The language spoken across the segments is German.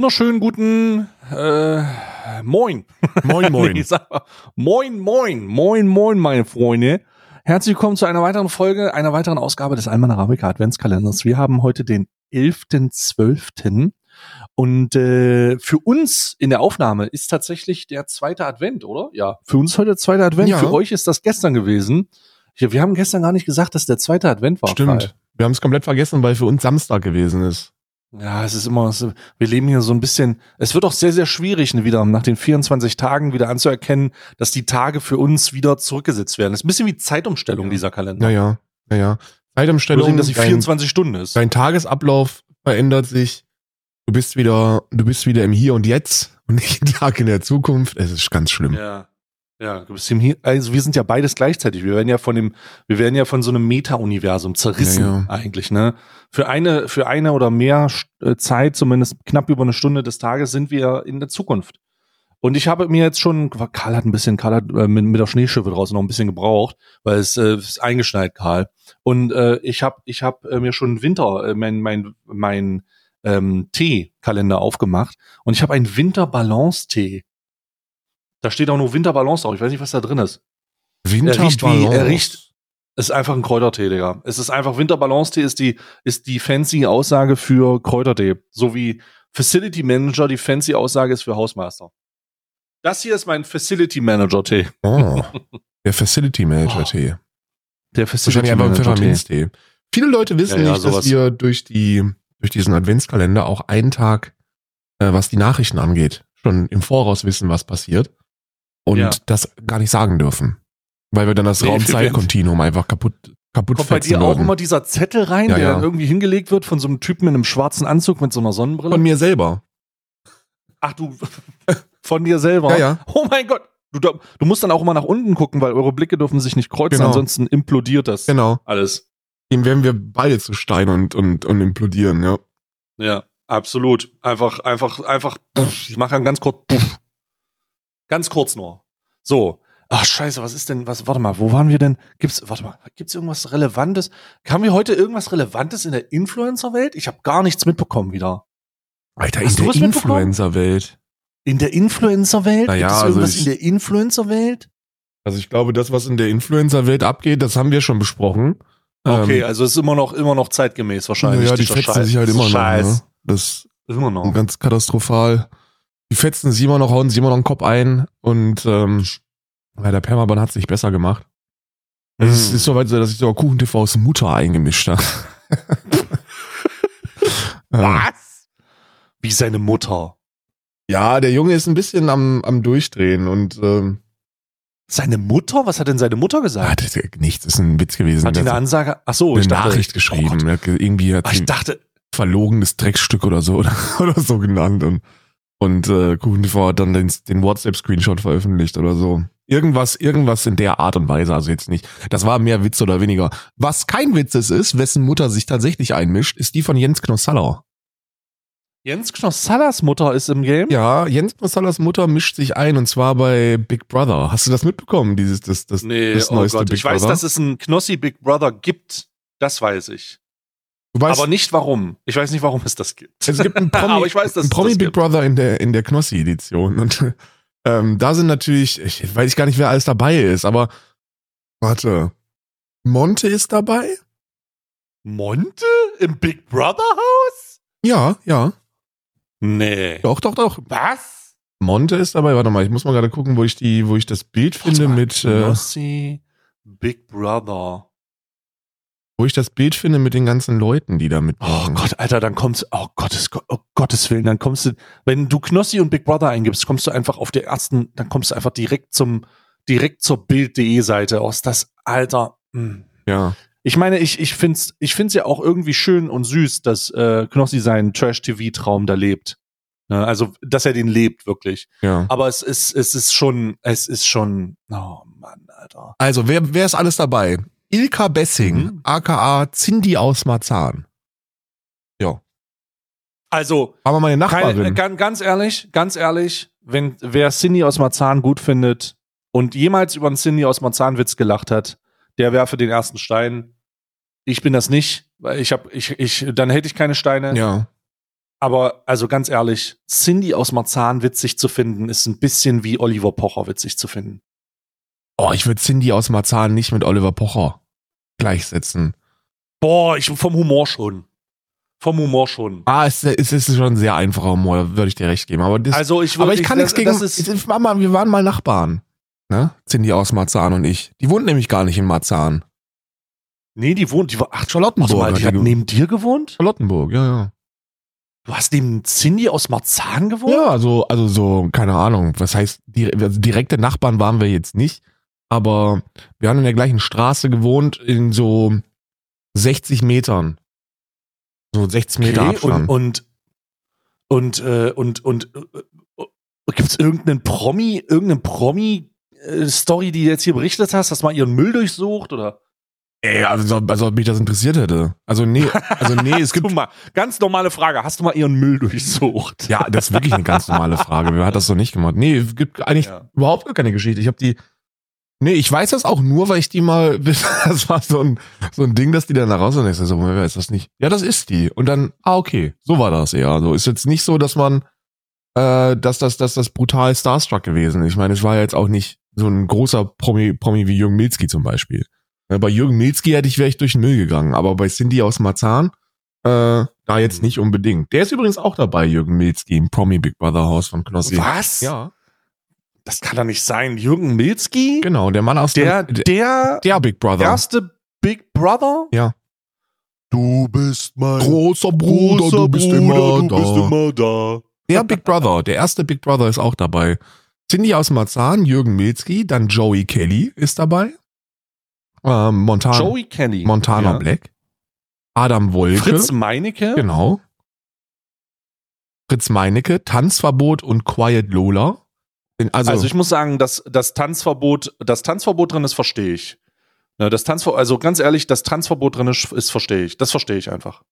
wunderschönen guten äh, Moin. Moin, moin. Nee, mal, moin, moin, moin, moin, meine Freunde. Herzlich willkommen zu einer weiteren Folge, einer weiteren Ausgabe des Alman Arabica Adventskalenders. Wir haben heute den 11.12. Und äh, für uns in der Aufnahme ist tatsächlich der zweite Advent, oder? Ja, für uns heute der zweite Advent. Ja. Für euch ist das gestern gewesen. Ja, wir haben gestern gar nicht gesagt, dass der zweite Advent war. Stimmt. Karl. Wir haben es komplett vergessen, weil für uns Samstag gewesen ist. Ja, es ist immer, wir leben hier so ein bisschen, es wird auch sehr, sehr schwierig, wieder nach den 24 Tagen wieder anzuerkennen, dass die Tage für uns wieder zurückgesetzt werden. Das ist ein bisschen wie Zeitumstellung, Ja. dieser Kalender. Naja, naja. Zeitumstellung, sehen, dass sie dein, 24 Stunden ist. dein Tagesablauf verändert sich. Du bist wieder, du bist wieder im Hier und Jetzt und nicht im Tag in der Zukunft. Es ist ganz schlimm. Ja. Ja, du bist im also wir sind ja beides gleichzeitig. Wir werden ja von dem, wir werden ja von so einem Meta-Universum zerrissen, Ja, ja. eigentlich, ne? Für eine, für eine oder mehr äh, Zeit, zumindest knapp über eine Stunde des Tages, sind wir in der Zukunft. Und ich habe mir jetzt schon, Karl hat ein bisschen, Karl hat äh, mit, mit der Schneeschippe draußen noch ein bisschen gebraucht, weil es äh, ist eingeschneit, Karl. Und äh, ich habe ich hab, äh, mir schon Winter, äh, mein, mein, mein ähm, Tee-Kalender aufgemacht und ich habe einen Winter-Balance-Tee. Da steht auch nur Winterbalance drauf. Ich weiß nicht, was da drin ist. Er riecht wie, Winterbalance. er riecht, es ist einfach ein Kräutertee, Digga. Es ist einfach Winterbalance-Tee ist die, ist die fancy Aussage für Kräutertee. So wie Facility Manager die fancy Aussage ist für Hausmeister. Das hier ist mein Facility Manager Tee. Oh, der Facility Manager Oh. Der Facility Wahrscheinlich einfach ein Manager Tee. Pfefferminztee. Viele Leute wissen Ja, ja, nicht, sowas. dass wir durch die, durch diesen Adventskalender auch einen Tag, äh, was die Nachrichten angeht, schon im Voraus wissen, was passiert. Und Ja. das gar nicht sagen dürfen. Weil wir dann das Nee, Raumzeitkontinuum einfach kaputt, kaputt Kommt bei dir auch immer dieser Zettel rein, Ja, der ja. dann irgendwie hingelegt wird von so einem Typen in einem schwarzen Anzug mit so einer Sonnenbrille? Von mir selber. Ach du, von dir selber? Ja, ja. Oh mein Gott. Du, du musst dann auch immer nach unten gucken, weil eure Blicke dürfen sich nicht kreuzen, Genau. ansonsten implodiert das Genau. alles. Dem werden wir beide zu Stein und, und, und implodieren, ja. Ja, absolut. Einfach, einfach, einfach. Ich mache dann ganz kurz. Ganz kurz nur. So. Ach scheiße, was ist denn? Was? Warte mal, wo waren wir denn? Gibt's? Warte mal, gibt's irgendwas Relevantes? Haben wir heute irgendwas Relevantes in der Influencer-Welt? Ich habe gar nichts mitbekommen wieder. Alter, Hast in der? Influencer-Welt. In der Influencer-Welt? Na ja, Gibt es also irgendwas ich- in der Influencer-Welt? Also ich glaube, das, was in der Influencer-Welt abgeht, das haben wir schon besprochen. Okay, Ähm, also es ist immer noch, immer noch zeitgemäß wahrscheinlich. ja, die fetzen sich halt immer noch. Scheiß. Ne? Das Immer noch. ist ganz katastrophal. Die fetzen immer noch, hauen immer noch den Kopf ein und ähm, ja, der Permaban hat sich besser gemacht. Es Mm. ist soweit so, dass ich sogar KuchenTVs Mutter eingemischt habe. Was? Wie seine Mutter. ja, der Junge ist ein bisschen am, am Durchdrehen und ähm, Seine Mutter? Was hat denn seine Mutter ah, gesagt? das ist nichts, das ist ein Witz gewesen. Hat die eine Ansage? Ach so, eine ich dachte, Nachricht Oh geschrieben. Er ge- irgendwie hat Ach, ich dachte, verlogenes Drecksstück oder so oder, oder so genannt und und äh, KuchenTV hat dann den, den WhatsApp-Screenshot veröffentlicht oder so. Irgendwas, irgendwas in der Art und Weise, also jetzt nicht. Das war mehr Witz oder weniger. Was kein Witz ist, ist, wessen Mutter sich tatsächlich einmischt, ist die von Jens Knossaller. Jens Knossallas Mutter ist im Game? Ja, Jens Knossallers Mutter mischt sich ein und zwar bei Big Brother. Hast du das mitbekommen, dieses, das, das, Nee, das oh neueste Gott. Big Ich weiß, Brother? dass es einen Knossi Big Brother gibt. Das weiß ich. Weißt, Aber nicht warum. Ich weiß nicht, warum es das gibt. Es gibt einen Promi, Aber ich weiß, dass einen Promi Big. Brother in der, in der Knossi-Edition. Und ähm, da sind natürlich, ich weiß gar nicht, wer alles dabei ist, aber warte. Monte ist dabei? Monte? Im Big Brother Haus? Ja, ja. Nee. Doch, doch, doch. Was? Monte ist dabei. Warte mal, ich muss mal gerade gucken, wo ich die, wo ich das Bild finde mal, mit, äh, Knossi Big Brother. Wo ich das Bild finde mit den ganzen Leuten, die da Oh mitmachen. Gott, Alter, dann kommst oh Gottes, Gott, oh Gottes Willen, dann kommst du, wenn du Knossi und Big Brother eingibst, kommst du einfach auf der ersten, dann kommst du einfach direkt zum, direkt zur Bild.de Seite aus. Das, Alter, mh. Ja. Ich meine, ich, ich find's, ich find's ja auch irgendwie schön und süß, dass äh, Knossi seinen Trash-TV-Traum da lebt. Ne? Also, dass er den lebt, wirklich. Ja. Aber es ist, es ist schon, es ist schon, oh Mann, Alter. Also, wer, wer ist alles dabei? Ilka Bessing, Mhm. aka Cindy aus Marzahn. Ja. Also, Aber meine Nachbarin. Keine, ganz, ganz ehrlich, ganz ehrlich, wenn wer Cindy aus Marzahn gut findet und jemals über einen Cindy aus Marzahn Witz gelacht hat, der werfe den ersten Stein. Ich bin das nicht, weil ich habe, ich, ich, dann hätte ich keine Steine. ja. Aber also ganz ehrlich, Cindy aus Marzahn witzig zu finden, ist ein bisschen wie Oliver Pocher witzig zu finden. Oh, ich würde Cindy aus Marzahn nicht mit Oliver Pocher gleichsetzen. Boah, ich vom Humor schon. Vom Humor schon. Ah, es, es ist schon ein sehr einfacher Humor, würde ich dir recht geben. Aber, das, Also ich aber ich kann nichts gegen. das ist- ich- Mama, wir waren mal Nachbarn. Ne? Cindy aus Marzahn und ich. Die wohnt nämlich gar nicht in Marzahn. Nee, die wohnt, die war, ach, Charlottenburg. mal, die hat hat die neben dir gewohnt? Charlottenburg, ja, ja. Du hast neben Cindy aus Marzahn gewohnt? Ja, also, also so, keine Ahnung. Was heißt, die, also direkte Nachbarn waren wir jetzt nicht. Aber wir haben in der gleichen Straße gewohnt, in so 60 Metern. So 60 Meter Okay, Abstand. und und und äh, und und äh, gibt's irgendeinen Promi, irgendeinen Promi äh, die du jetzt hier berichtet hast, dass mal ihren Müll durchsucht oder? Ey, also, also ob mich das interessiert hätte. Also nee, also nee, es gibt mal, ganz normale Frage, hast du mal ihren Müll durchsucht? Ja, das ist wirklich eine ganz normale Frage. Wer hat das so nicht gemacht? Nee, es gibt eigentlich Ja. überhaupt gar keine Geschichte. Ich habe die. Nee, ich weiß das auch nur, weil ich die mal. Das war so ein, so ein Ding, dass die dann da raus und ich so, wer ist das nicht? Ja, das ist die. Und dann, ah, okay, so war das eher. Also ist jetzt nicht so, dass man, äh, dass das, dass das brutal Starstruck gewesen. Ich meine, es war ja jetzt auch nicht so ein großer Promi, Promi wie Jürgen Milzki zum Beispiel. Ja, bei Jürgen Milzki hätte ich, wäre ich durch den Müll gegangen, aber bei Cindy aus Marzahn, äh, da jetzt nicht unbedingt. Der ist übrigens auch dabei, Jürgen Milzki, im Promi Big Brother Haus von Knossi. Was? Ja, Das kann doch nicht sein. Jürgen Milzki? genau, der Mann aus Der, dem, der der Big Brother. erste Big Brother? Ja. Du bist mein Großer Bruder, du bist immer du da. bist immer da. Der Big Brother, der erste Big Brother ist auch dabei. Cindy aus Marzahn, Jürgen Milzki, dann Joey Kelly ist dabei. Ähm, Montana, Joey Kelly. Montana Ja. Black. Adam Wolke. Fritz Meinecke. Genau. Fritz Meinecke, Tanzverbot und Quiet Lola. Also, Also, ich muss sagen, dass das Tanzverbot, das Tanzverbot drin ist, verstehe ich. Ne, das Tanzver also ganz ehrlich, das Tanzverbot drin ist, ist verstehe ich. Das verstehe ich einfach.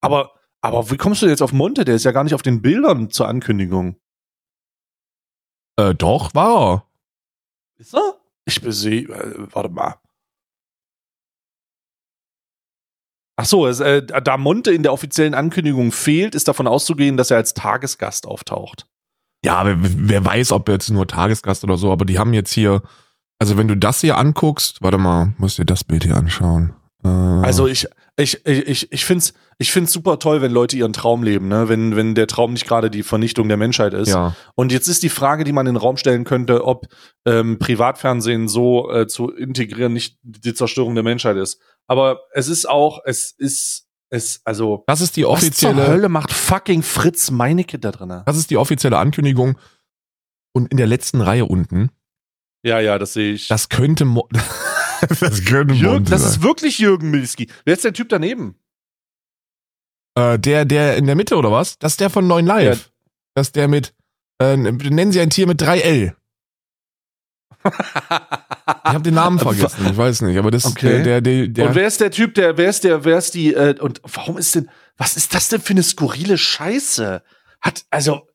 Aber, aber wie kommst du jetzt auf Monte? Der ist ja gar nicht auf den Bildern zur Ankündigung. äh, doch, war er. Ist er? Ich sehe, äh, warte mal. Ach so, es, äh, da Monte in der offiziellen Ankündigung fehlt, ist davon auszugehen, dass er als Tagesgast auftaucht. Ja, wer, wer weiß, ob jetzt nur Tagesgast oder so, aber die haben jetzt hier, also wenn du das hier anguckst, warte mal, musst dir das Bild hier anschauen. Äh, Also ich, ich, ich, ich, ich finde es ich find's super toll, wenn Leute ihren Traum leben, ne? wenn, wenn der Traum nicht gerade die Vernichtung der Menschheit ist. ja. Und jetzt ist die Frage, die man in den Raum stellen könnte, ob ähm, Privatfernsehen so äh, zu integrieren nicht die Zerstörung der Menschheit ist. Aber es ist auch, es ist, es, also, Das ist die was zur offizielle, Hölle macht fucking Fritz Meinecke da drin? das ist die offizielle Ankündigung. Und in der letzten Reihe unten, Ja, ja, das sehe ich. das könnte, Mo das könnte Jürgen, das ist wirklich Jürgen Milski. Wer ist der Typ daneben? Äh, der, der in der Mitte oder was? Das ist der von 9 Live. Das ist der mit, äh, nennen Sie ein Tier mit 3L. Ich habe den Namen vergessen, ich weiß nicht, aber das ist Okay. der, der, der, und wer ist der Typ, der, wer ist der, wer ist die, äh, und warum ist denn, was ist das denn für eine skurrile Scheiße? Hat, also,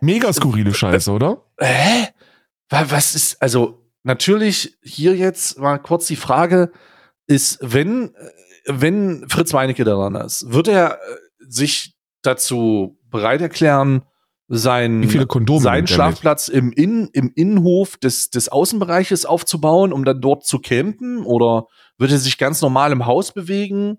mega skurrile Scheiße, oder? hä? Wa- Was ist, also, natürlich hier jetzt mal kurz die Frage, ist, wenn, äh, wenn Fritz Meinecke daran ist, wird er äh, sich dazu bereit erklären, sein, seinen? Schlafplatz im, Innen, im Innenhof des, des Außenbereiches aufzubauen, um dann dort zu campen? Oder wird er sich ganz normal im Haus bewegen?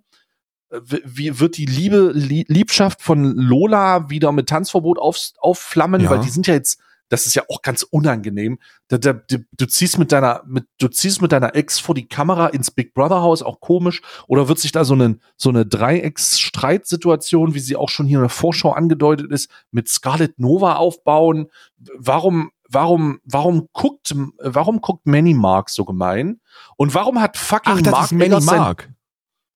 Äh, Wie wird die Liebe, Lie- Liebschaft von Lola wieder mit Tanzverbot auf, aufflammen? Ja. Weil die sind ja jetzt, das ist ja auch ganz unangenehm. Da, da, du, du ziehst mit deiner, mit, du ziehst mit deiner Ex vor die Kamera ins Big Brother Haus, auch komisch. Oder wird sich da so eine, so eine Dreiecks-Streitsituation, wie sie auch schon hier in der Vorschau angedeutet ist, mit Scarlett Nova aufbauen? Warum, warum, warum guckt, warum guckt Manny Mark so gemein? Und warum hat fucking Ach, das Mark Manny Mark.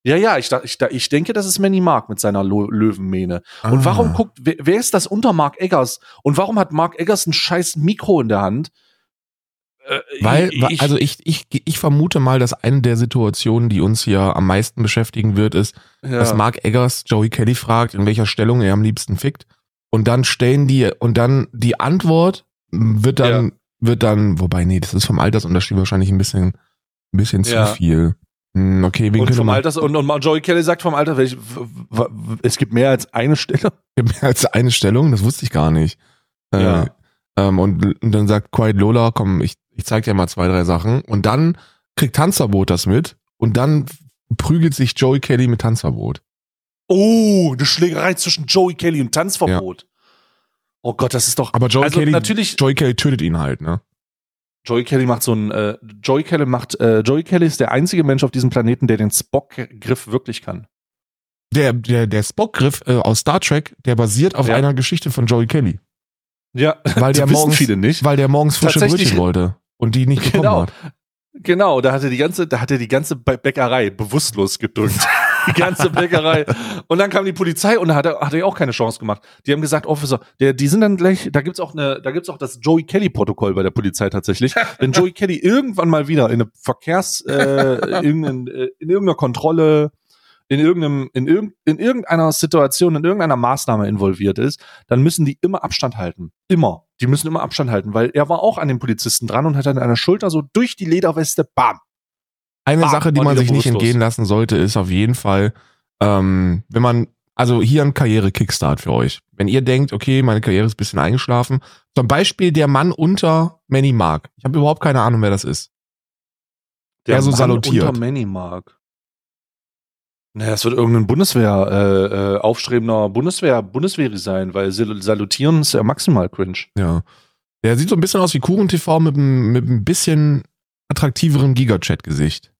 Ja, ja, ich, ich, ich denke, das ist Manny Mark mit seiner Lo Löwenmähne. Und Ah. warum guckt, wer, wer ist das unter Mark Eggers? Und warum hat Mark Eggers ein scheiß Mikro in der Hand? Äh, Weil, ich, also ich, ich, ich vermute mal, dass eine der Situationen, die uns hier am meisten beschäftigen wird, ist, ja. dass Mark Eggers Joey Kelly fragt, in welcher Stellung er am liebsten fickt. Und dann stellen die, und dann die Antwort wird dann, wird dann, wobei, nee, das ist vom Altersunterschied wahrscheinlich ein bisschen, ein bisschen zu Ja. viel. Hm, okay, wen Und könnte vom man Alters und, und Joey Kelly sagt vom Alter, welch, es gibt mehr als eine Stelle. mehr als eine Stellung? Das wusste ich gar nicht. Äh, Ja. ähm, und, und dann sagt Quiet Lola, komm, ich, ich zeig dir mal zwei, drei Sachen. Und dann kriegt Tanzverbot das mit und dann prügelt sich Joey Kelly mit Tanzverbot. Oh, eine Schlägerei zwischen Joey Kelly und Tanzverbot. Oh Gott, das ist doch. Aber Joey also Kelly, natürlich, Joey Kelly tötet ihn halt, ne? Joey Kelly macht so ein, äh, Joey Kelly macht, äh, Joey Kelly ist der einzige Mensch auf diesem Planeten, der den Spock-Griff wirklich kann. Der, der, der Spock-Griff äh, aus Star Trek, der basiert auf Ja. einer Geschichte von Joey Kelly. Ja, Weil der morgens, viele nicht. weil der morgens frische Brötchen wollte und die nicht bekommen Genau. hat. Genau, da hat er die ganze, da hat er die ganze Bä- Bäckerei bewusstlos gedrückt. die ganze Bäckerei. Und dann kam die Polizei und da hat hat er auch keine Chance gemacht. Die haben gesagt, Officer, der, die sind dann gleich, da gibt's auch eine, da gibt's auch das Joey Kelly Protokoll bei der Polizei tatsächlich. Wenn Joey Kelly irgendwann mal wieder in eine Verkehrs, äh, irgendein, äh, in irgendeiner Kontrolle, in irgendeinem, in, irgend, in irgendeiner Situation, in irgendeiner Maßnahme involviert ist, dann müssen die immer Abstand halten. Immer. Die müssen immer Abstand halten, weil er war auch an den Polizisten dran und hat an einer Schulter so durch die Lederweste, bam. Eine Sache, die man sich nicht entgehen lassen sollte, ist auf jeden Fall, ähm, wenn man, also hier ein Karriere-Kickstart für euch. Wenn ihr denkt, okay, meine Karriere ist ein bisschen eingeschlafen, zum Beispiel der Mann unter Manny Mark. Ich habe überhaupt keine Ahnung, wer das ist. Der so Mann salutiert. Unter Manymark. Naja, es wird irgendein Bundeswehr, äh, äh, aufstrebender Bundeswehr, Bundeswehri sein, weil Sal- salutieren ist ja maximal cringe. Ja. Der sieht so ein bisschen aus wie Kuchen TV mit, mit ein bisschen attraktiverem Gigachat-Gesicht.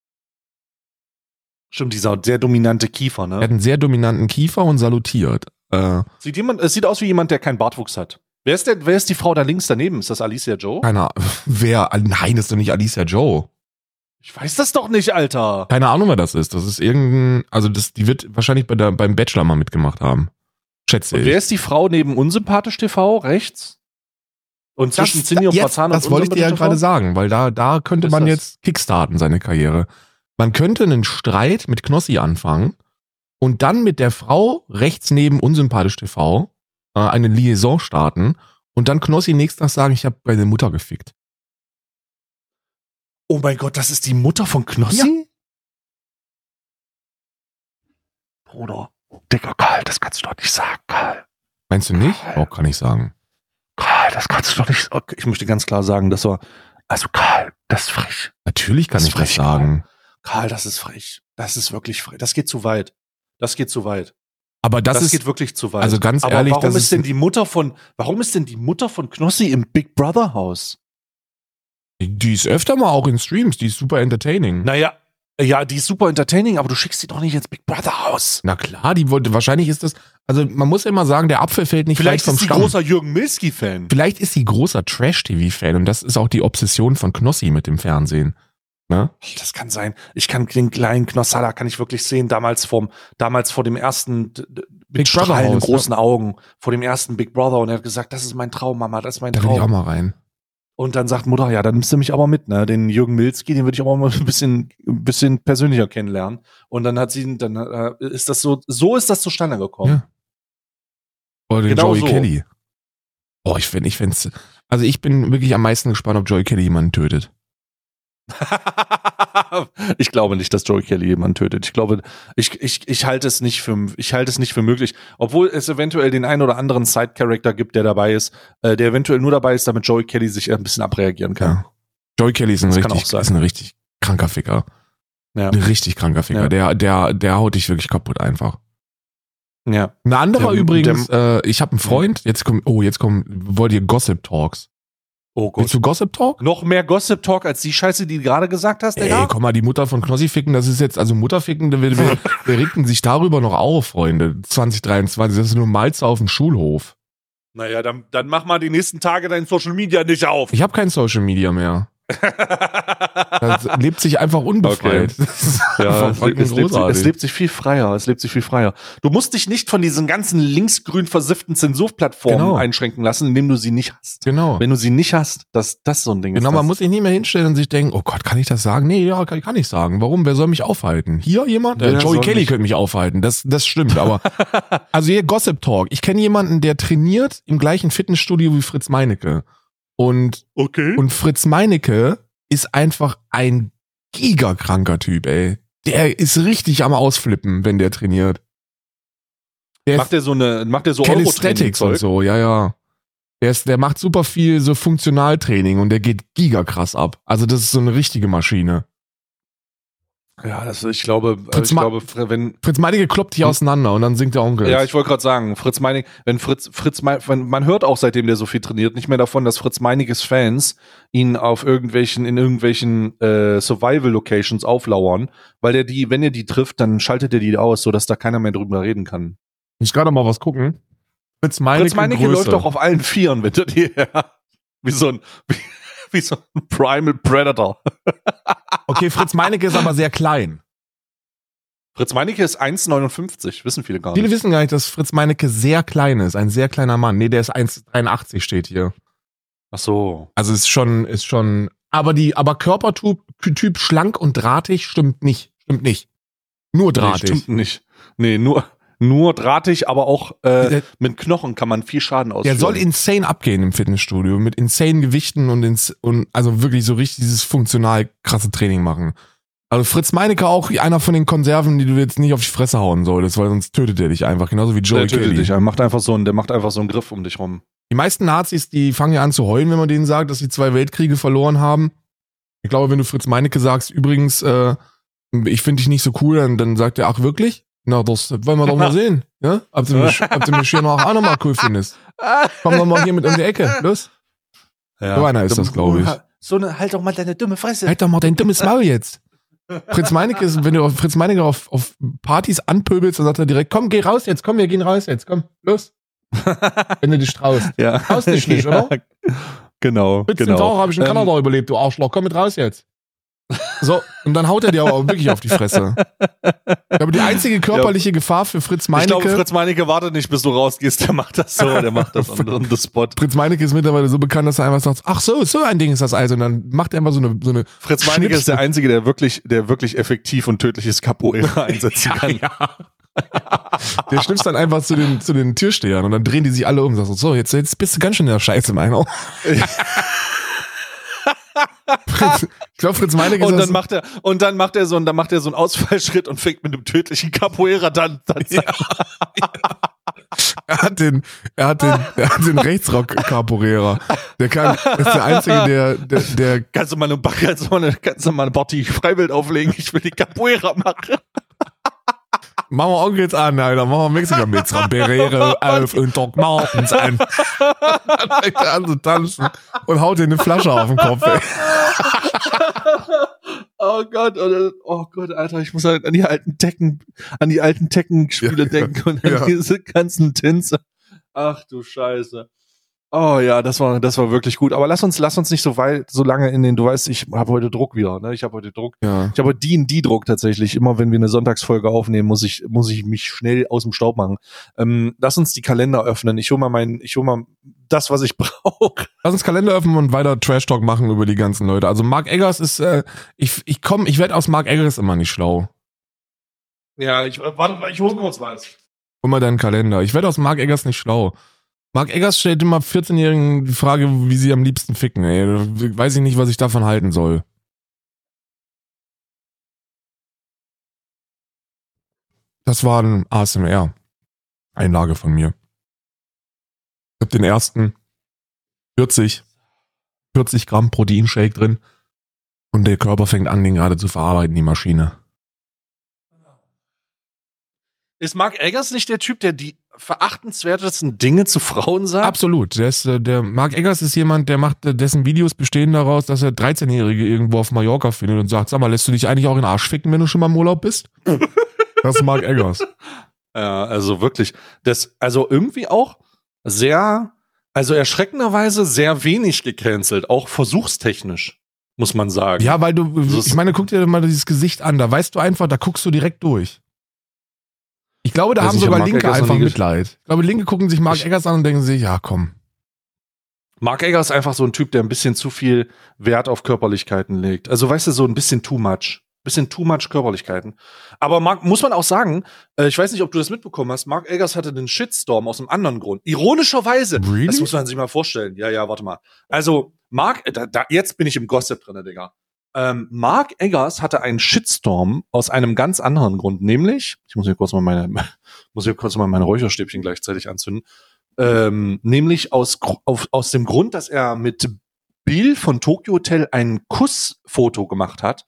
Stimmt, dieser sehr dominante Kiefer, Er ne? hat einen sehr dominanten Kiefer und salutiert. Äh, Sieht jemand, es sieht aus wie jemand, der keinen Bartwuchs hat. Wer ist der, wer ist die Frau da links daneben? Ist das Alicia Joe? keine Ahnung. Wer? Nein, ist doch nicht Alicia Joe. Ich weiß das doch nicht, Alter. Keine Ahnung, wer das ist. Das ist irgendein, also das, die wird wahrscheinlich bei der, beim Bachelor mal mitgemacht haben. Schätze Und ich. wer ist die Frau neben Unsympathisch TV rechts? Und zwischen Zinni und jetzt, Farzan das wollte ich dir ja gerade sagen, weil da, da könnte man das? jetzt kickstarten, seine Karriere. Man könnte einen Streit mit Knossi anfangen und dann mit der Frau rechts neben Unsympathisch TV äh, eine Liaison starten und dann Knossi nächsten Tag sagen, ich habe meine Mutter gefickt. Oh mein Gott, das ist die Mutter von Knossi? Bruder, Dicker Karl, das kannst du doch nicht sagen, Karl. Meinst du nicht? Auch kann ich sagen. Das kannst du doch nicht. Ich möchte ganz klar sagen, das war, also Karl, das ist frech. Natürlich kann Das ich das frech, sagen. Karl, das ist frech. Das ist wirklich frech. Das geht zu weit. Das geht zu weit. Aber das, Das, ist, geht wirklich zu weit. also ganz Aber ehrlich, warum das ist, ist- denn die Mutter von, warum ist denn die Mutter von Knossi im Big Brother Haus? die ist öfter mal auch in Streams, die ist super entertaining. Naja, ja, die ist super entertaining, aber du schickst sie doch nicht ins Big Brother Haus. Na klar, die wollte, wahrscheinlich ist das, also man muss ja immer sagen, der Apfel fällt nicht Vielleicht vom ist sie Stamm. großer Jürgen Milski-Fan. Vielleicht ist sie großer Trash-TV-Fan und das ist auch die Obsession von Knossi mit dem Fernsehen. Ne? Das kann sein. Ich kann den kleinen Knossalla kann ich wirklich sehen, damals vom, damals vor dem ersten, mit Big Brother Haus, großen Augen, vor dem ersten Big Brother und er hat gesagt, das ist mein Traum, Mama, das ist mein Da will ich auch Traum. mal rein. Und dann sagt Mutter, ja, dann nimmst du mich aber mit, ne? Den Jürgen Milski, den würde ich aber mal ein bisschen, ein bisschen persönlicher kennenlernen. Und dann hat sie, dann äh, ist das so, so ist das zustande gekommen. Ja. Oder den Genau Joey so. Kelly. Oh, ich finde, ich find's, also ich bin wirklich am meisten gespannt, ob Joey Kelly jemanden tötet. ich glaube nicht, dass Joey Kelly jemanden tötet. Ich glaube, ich, ich, ich halte es nicht für, ich halte es nicht für möglich, obwohl es eventuell den einen oder anderen Side-Character gibt, der dabei ist, äh, der eventuell nur dabei ist, damit Joey Kelly sich ein bisschen abreagieren kann. Ja. Joey Kelly ist ein, Das richtig, ist ein richtig kranker Ficker. Ja. Ein richtig kranker Ficker. Ja. Der, der, der haut dich wirklich kaputt einfach. Ja. Ein anderer Der- übrigens, äh, ich habe einen Freund, jetzt kommt, oh, jetzt kommen, wollt ihr Gossip Talks? Oh Willst Gott. du Gossip Talk? Noch mehr Gossip Talk als die Scheiße, die du gerade gesagt hast, Ey, Digga? komm mal, die Mutter von Knossi ficken, das ist jetzt, also Mutterficken, wir, wir, wir regten sich darüber noch auf, Freunde. 2023, das ist nur Malze auf dem Schulhof. Naja, dann, dann mach mal die nächsten Tage dein Social Media nicht auf. Ich habe kein Social Media mehr. Das lebt sich einfach unbefreit. Ist Ja, es, lebt, es, lebt, sich- es lebt sich viel freier. Es lebt sich viel freier. Du musst dich nicht von diesen ganzen linksgrün versifften Zensurplattformen Genau. einschränken lassen, indem du sie nicht hast. Genau. Wenn du sie nicht hast, das, das so ein Ding. Genau, ist man das. muss sich nicht mehr hinstellen und sich denken, oh Gott, kann ich das sagen? Nee, ja, kann, kann ich sagen. Warum? Wer soll mich aufhalten? Hier jemand? Äh, Wer Joey Kelly mich- könnte mich aufhalten. Das, das stimmt, aber also hier Gossip Talk. Ich kenne jemanden, der trainiert im gleichen Fitnessstudio wie Fritz Meinecke. Und, Okay. und Fritz Meinecke ist einfach ein gigakranker Typ, ey. der ist richtig am Ausflippen, wenn der trainiert. Der Macht der so eine, macht der so Calisthenics und so, ja, ja. Der, ist, der macht super viel so Funktionaltraining und der geht gigakrass ab. Also das ist so eine richtige Maschine. Ja, das, ich glaube, äh, Fritz ich Ma- glaube, wenn, Fritz Meinecke kloppt dich auseinander und dann singt der Onkel. ja, ich wollte gerade sagen, Fritz Meinig, wenn Fritz, Fritz Meinig, wenn, man hört auch seitdem der so viel trainiert, nicht mehr davon, dass Fritz Meiniges Fans ihn auf irgendwelchen, in irgendwelchen äh, Survival-Locations auflauern, weil der die, wenn er die trifft, dann schaltet er die aus, sodass da keiner mehr drüber reden kann. ich gerade mal was gucken. Fritz Meinecke, Fritz Meinecke läuft doch auf allen Vieren, wenn du die, wie so ein, wie, wie so ein Primal Predator. Okay, Fritz Meinecke ist aber sehr klein. Fritz Meinecke ist 1,59, wissen viele gar Viele nicht. wissen gar nicht, dass Fritz Meinecke sehr klein ist. Ein sehr kleiner Mann. Nee, der ist 1,83 steht hier. Ach so. Also ist schon, ist schon, aber die, aber Körpertyp Typ schlank und drahtig stimmt nicht. Stimmt nicht. Nur drahtig. Nee, stimmt nicht. Nee, nur, nur drahtig, aber auch äh, mit Knochen kann man viel Schaden ausführen. Der soll insane abgehen im Fitnessstudio mit insane Gewichten und, ins, und also wirklich so richtig dieses funktional krasse Training machen. Also Fritz Meinecke auch einer von den Konserven, die du jetzt nicht auf die Fresse hauen solltest, weil sonst tötet er dich einfach, genauso wie Joey der tötet Kelly. dich. Er macht einfach so einen, der macht einfach so einen Griff um dich rum. Die meisten Nazis, die fangen ja an zu heulen, wenn man denen sagt, dass sie zwei Weltkriege verloren haben. Ich glaube, wenn du Fritz Meinecke sagst, übrigens, äh, ich finde dich nicht so cool, dann, dann sagt er, ach wirklich? Na, das wollen wir doch mal sehen. Ja? Ob du mich, ob du mich hier noch auch nochmal cool findest. Komm doch mal hier mit um die Ecke. Los. Ja. So einer ist das, glaube ich. So eine, halt doch mal deine dumme Fresse. Halt doch mal dein dummes Maul jetzt. Fritz Meinecke ist, wenn du auf Fritz Meinecke auf, auf Partys anpöbelst, dann sagt er direkt, komm, geh raus jetzt, komm, wir gehen raus jetzt, komm, los. Wenn du dich traust. ja. Traust dich nicht, Ja, oder? Genau, 14 genau. Tage habe ich in Ähm, Kanada überlebt, du Arschloch, komm mit raus jetzt. So, und dann haut er dir aber auch wirklich auf die Fresse. Aber die einzige körperliche Gefahr für Fritz Ich Meinecke, glaube, Fritz Meinecke wartet nicht, bis du rausgehst. Der macht das so. Der macht das on, on the spot. Fritz Meinecke ist mittlerweile so bekannt, dass er einfach sagt, ach so, so ein Ding ist das also. Und dann macht er einfach so eine, so eine Fritz Meinecke ist der Einzige, der wirklich, der wirklich effektiv und tödliches Capoeira einsetzen kann. Der schnipst dann einfach zu den, zu den Türstehern und dann drehen die sich alle um und sagen so, jetzt, jetzt bist du ganz schön in der Scheiße, meiner. Fritz, ich glaube, Fritz Meinecke Und dann macht er, und dann macht er so, einen- dann macht er so einen Ausfallschritt und fängt mit einem tödlichen Capoeira dann, dann er hat den, er hat den, er hat den Rechtsrock-Capoeira. Der kann, ist der Einzige, der, der, der kannst du mal eine, kannst du mal eine, kannst du mal eine Partie Freiwild auflegen. Ich will die Capoeira machen. Machen wir Onkel jetzt an, Alter. Machen wir Mexikan mit Ramperere auf und Doc Martens an. Dann fängt er an zu tanzen und haut dir eine Flasche auf den Kopf, ey. Oh Gott, oh Gott, Alter, ich muss halt an die alten Tekken, an die alten Tekken-Spiele Ja, denken und an ja. diese ganzen Tänze. Ach du Scheiße. Oh ja, das war, das war wirklich gut. Aber lass uns, lass uns nicht so weit, so lange in den, du weißt, ich habe heute Druck wieder, ne? Ich habe heute Druck. Ja. Ich habe die die Druck tatsächlich. Immer wenn wir eine Sonntagsfolge aufnehmen, muss ich, muss ich mich schnell aus dem Staub machen. Ähm, lass uns die Kalender öffnen. Ich hole mal mein, ich hole mal das, was ich brauche. Lass uns Kalender öffnen und weiter Trash Talk machen über die ganzen Leute. Also Mark Eggers ist, äh, ich, ich komm, ich werde aus Mark Eggers immer nicht schlau. Ja, ich, warte mal, ich hole kurz was. Guck mal deinen Kalender. Ich werde aus Mark Eggers nicht schlau. Mark Eggers stellt immer 14-Jährigen die Frage, wie sie am liebsten ficken, ey. Weiß ich nicht, was ich davon halten soll. Das war ein ASMR. Einlage von mir. Ich hab den ersten 40, 40 Gramm Proteinshake drin. Und der Körper fängt an, den gerade zu verarbeiten, die Maschine. Ist Mark Eggers nicht der Typ, der die verachtenswertesten Dinge zu Frauen sagt? Absolut. Der, ist, äh, der Mark Eggers ist jemand, der macht, äh, dessen Videos bestehen daraus, dass er 13-Jährige irgendwo auf Mallorca findet und sagt, sag mal, lässt du dich eigentlich auch in den Arsch ficken, wenn du schon mal im Urlaub bist? das ist Mark Eggers. Ja, also wirklich. Das, also irgendwie auch sehr, also erschreckenderweise sehr wenig gecancelt, auch versuchstechnisch, muss man sagen. Ja, weil du, So ist- ich meine, guck dir mal dieses Gesicht an, da weißt du einfach, da guckst du direkt durch. Ich glaube, da Weiß haben ich, ich sogar Linke einfach Mitleid. Ich glaube, Linke gucken sich Mark Ich- Eggers an und denken sich, ja, komm. Mark Eggers ist einfach so ein Typ, der ein bisschen zu viel Wert auf Körperlichkeiten legt. Also weißt du, so ein bisschen too much. Bisschen too much Körperlichkeiten. Aber Mark, muss man auch sagen, äh, ich weiß nicht, ob du das mitbekommen hast, Mark Eggers hatte den Shitstorm aus einem anderen Grund. Ironischerweise. Really? Das muss man sich mal vorstellen. Ja, ja, warte mal. Also, Mark, äh, da, da, jetzt bin ich im Gossip drin, Digga. Ähm, Mark Eggers hatte einen Shitstorm aus einem ganz anderen Grund, nämlich, ich muss hier kurz mal meine, muss hier kurz mal meine Räucherstäbchen gleichzeitig anzünden, ähm, nämlich aus, auf, aus dem Grund, dass er mit Bill von Tokyo Hotel ein Kussfoto gemacht hat.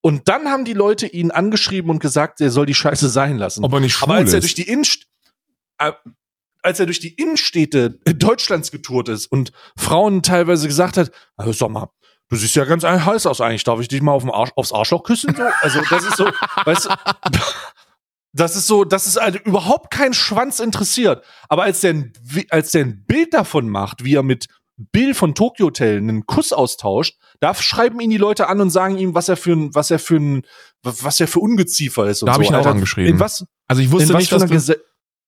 Und dann haben die Leute ihn angeschrieben und gesagt, er soll die Scheiße sein lassen. Ob er nicht schwul Aber als er durch die Innenst äh, als er durch die Innenstädte Deutschlands getourt ist und Frauen teilweise gesagt hat, also sag mal, du siehst ja ganz heiß aus eigentlich, darf ich dich mal auf Arsch, aufs Arschloch küssen? So? Also das ist so, weißt du, das ist so, das ist also überhaupt kein Schwanz interessiert. Aber als der, ein- als der ein Bild davon macht, wie er mit Bill von Tokyo Hotel einen Kuss austauscht, da schreiben ihn die Leute an und sagen ihm, was er für ein, was er für ein, was er für Ungeziefer ist. Und Da hab so. ich ihn auch angeschrieben. In was, Also ich wusste was nicht, für dass du,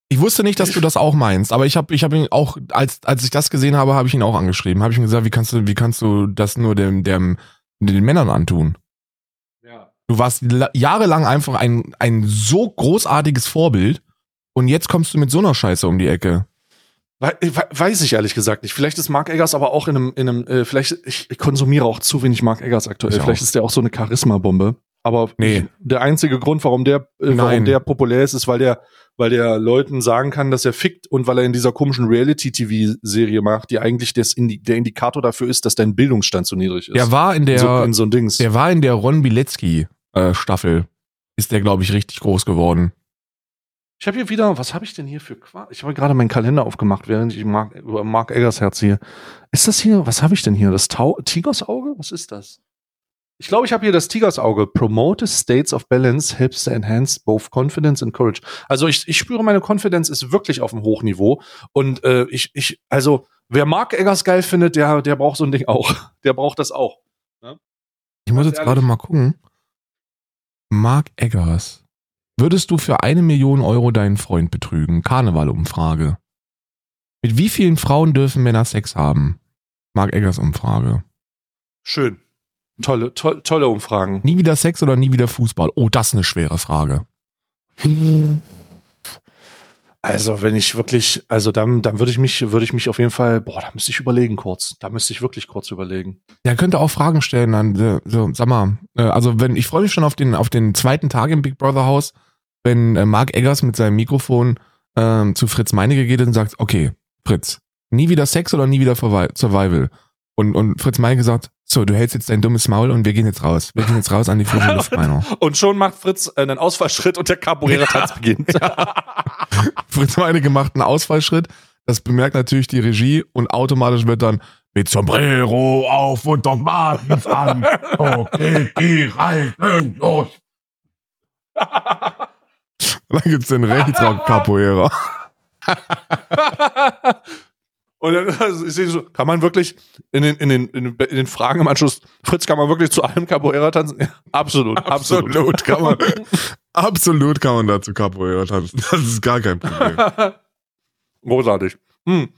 ich wusste nicht, dass du das auch meinst, aber ich habe ich hab ihn auch als als ich das gesehen habe, habe ich ihn auch angeschrieben. Habe ich ihm gesagt, wie kannst du wie kannst du das nur dem dem den Männern antun? ja. Du warst la- jahrelang einfach ein ein so großartiges Vorbild und jetzt kommst du mit so einer Scheiße um die Ecke. We- we- Weiß ich ehrlich gesagt nicht. Vielleicht ist Mark Eggers aber auch in einem, in einem äh, vielleicht, ich, konsumiere auch zu wenig Mark Eggers aktuell. Ich auch. Vielleicht ist der auch so eine Charisma-Bombe. Aber Nee. der einzige Grund, warum der, äh, warum der populär ist, ist, weil der, weil der Leuten sagen kann, dass er fickt und weil er in dieser komischen Reality-TV-Serie macht, die eigentlich das Indi der Indikator dafür ist, dass dein Bildungsstand so niedrig ist. Der war in der so, in so Dings. der war in der Ron Bilecki äh, Staffel. Ist der glaube ich richtig groß geworden. Ich habe hier wieder, was habe ich denn hier für Quark? Ich habe gerade meinen Kalender aufgemacht, während ich Mark, über Mark Eggers herziehe. Ist das hier, was habe ich denn hier? Das Tau Tigersauge? Was ist das? Ich glaube, ich habe hier das Tigersauge. Promote states of balance helps to enhance both confidence and courage. Also ich, ich spüre, meine Confidence ist wirklich auf einem Hochniveau. Und äh, ich, ich, also wer Mark Eggers geil findet, der, der braucht so ein Ding auch. Der braucht das auch. Ich muss jetzt gerade mal gucken. Mark Eggers. Würdest du für eine Million Euro deinen Freund betrügen? Karnevalumfrage. Mit wie vielen Frauen dürfen Männer Sex haben? Mark Eggers Umfrage. Schön. Tolle, toll, tolle Umfragen. Nie wieder Sex oder nie wieder Fußball? Oh, das ist eine schwere Frage. Also, wenn ich wirklich, also dann, dann würde ich mich, würde ich mich auf jeden Fall, boah, da müsste ich überlegen kurz. Da müsste ich wirklich kurz überlegen. Ja, könnte auch Fragen stellen an, so, sag mal, äh, also wenn, ich freue mich schon auf den, auf den zweiten Tag im Big Brother Haus, wenn äh, Mark Eggers mit seinem Mikrofon ähm, zu Fritz Meinecke geht und sagt, okay, Fritz, nie wieder Sex oder nie wieder Survi- Survival? Und, und Fritz Meinecke sagt, so, du hältst jetzt dein dummes Maul und wir gehen jetzt raus. Wir gehen jetzt raus an die frische Luft. Und schon macht Fritz äh, einen Ausfallschritt und der Capoeira-Tanz beginnt. Fritz Meinecke macht einen Ausfallschritt, das bemerkt natürlich die Regie und automatisch wird dann mit Sombrero auf und Doc Martens an. Okay, die reiten los. Dann gibt's den Rechtsrock Capoeira. Und dann also ich sehe so, kann man wirklich in den, in, den, in, den, Fragen im Anschluss, Fritz, kann man wirklich zu allem Capoeira tanzen? Ja, absolut, absolut. Absolut kann man, absolut kann man dazu Capoeira tanzen. Das ist gar kein Problem. Großartig. Hm.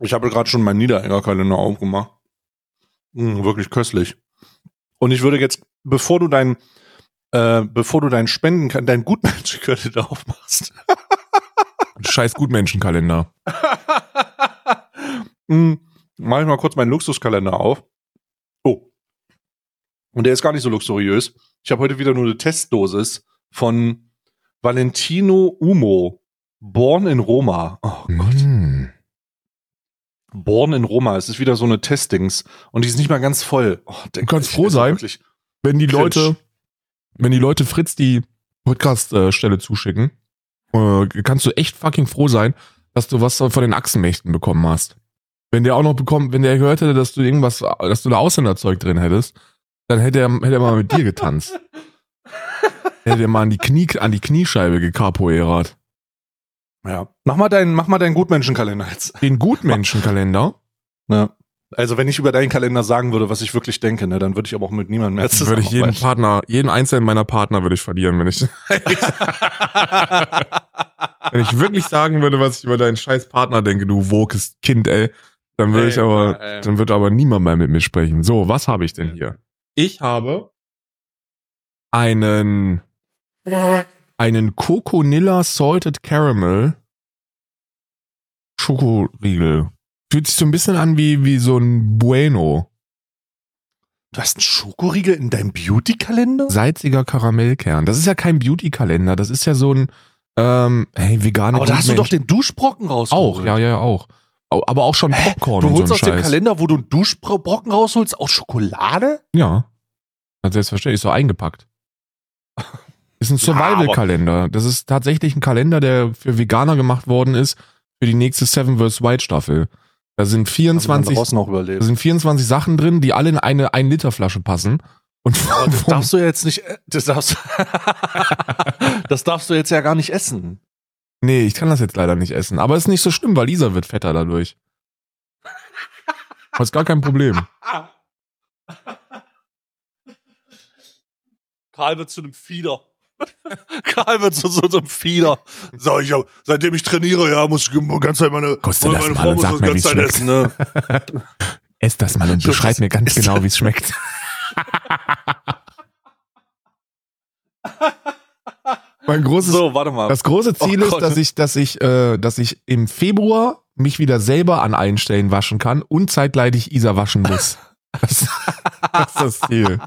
Ich habe gerade schon meinen Niederegger-Kalender aufgemacht. Hm, wirklich köstlich. Und ich würde jetzt, bevor du dein, äh, bevor du deinen Spenden, deinen Gutmenschenkalender aufmachst, Scheiß Gutmenschenkalender. Hm, mache ich mal kurz meinen Luxuskalender auf. Oh. Und der ist gar nicht so luxuriös. Ich habe heute wieder nur eine Testdosis von Valentino Umo. Born in Roma. Oh Gott. Hm. Born in Roma. Es ist wieder so eine Testings. Und die ist nicht mal ganz voll. Oh, Du kannst froh ist sein. Wenn die Cringe. Leute, wenn die Leute Fritz die Podcast-Stelle zuschicken, äh, kannst du echt fucking froh sein, dass du was von den Achsenmächten bekommen hast. Wenn der auch noch bekommen, wenn der gehört hätte, dass du irgendwas, dass du da Ausländerzeug drin hättest, dann hätte er, hätte er mal mit dir getanzt. hätte er mal an die Knie, an die Kniescheibe gekapoerat. ja. Mach mal deinen, mach mal deinen Gutmenschenkalender jetzt. Den Gutmenschenkalender Ja. Also wenn ich über deinen Kalender sagen würde, was ich wirklich denke, ne, dann würde ich aber auch mit niemandem mehr würde ich jeden. Partner, jeden einzelnen meiner Partner würde ich verlieren, wenn ich, wenn ich wirklich sagen würde, was ich über deinen scheiß Partner denke, du wokes Kind, ey, dann würde ich aber, ey. dann wird aber niemand mehr mit mir sprechen. So, was habe ich denn hier? Ich habe einen, einen Coconilla Salted Caramel Schokoriegel. Fühlt sich so ein bisschen an wie, wie so ein Bueno. Du hast einen Schokoriegel in deinem Beauty-Kalender? Salziger Karamellkern. Das ist ja kein Beauty-Kalender. Das ist ja so ein, ähm, hey, vegane Aber da hast du doch den Duschbrocken rausgeholt. Auch, ja, ja, auch. Aber auch schon Popcorn Du und holst so aus ein dem Scheiß. Kalender, wo du einen Duschbrocken rausholst, auch Schokolade? Ja. Also selbstverständlich, ist so eingepackt. Ist ein Survival-Kalender. Das ist tatsächlich ein Kalender, der für Veganer gemacht worden ist, für die nächste Seven vs. White Staffel. Da sind Haben 24, draußen noch da sind 24 Sachen drin, die alle in eine 1 Liter Flasche passen. Und das darfst du jetzt nicht, äh, das darfst, das darfst du jetzt ja gar nicht essen. Nee, ich kann das jetzt leider nicht essen. Aber ist nicht so schlimm, weil Lisa wird fetter dadurch. Das ist gar kein Problem. Karl wird zu einem Fieder. Karl wird zu so einem Fieder. So, ich hab, seitdem ich trainiere, ja, muss ich die ganze Zeit meine, Koste das meine mal Frau und muss sag das mir, ganze Zeit essen, ne? Ess das mal und Das beschreib mir ganz genau, wie es schmeckt. mein großes, So, warte mal. das große Ziel Oh ist, dass ich, dass ich, äh, dass ich im Februar mich wieder selber an allen Stellen waschen kann und zeitgleich Isa waschen muss. Das, das ist das Ziel.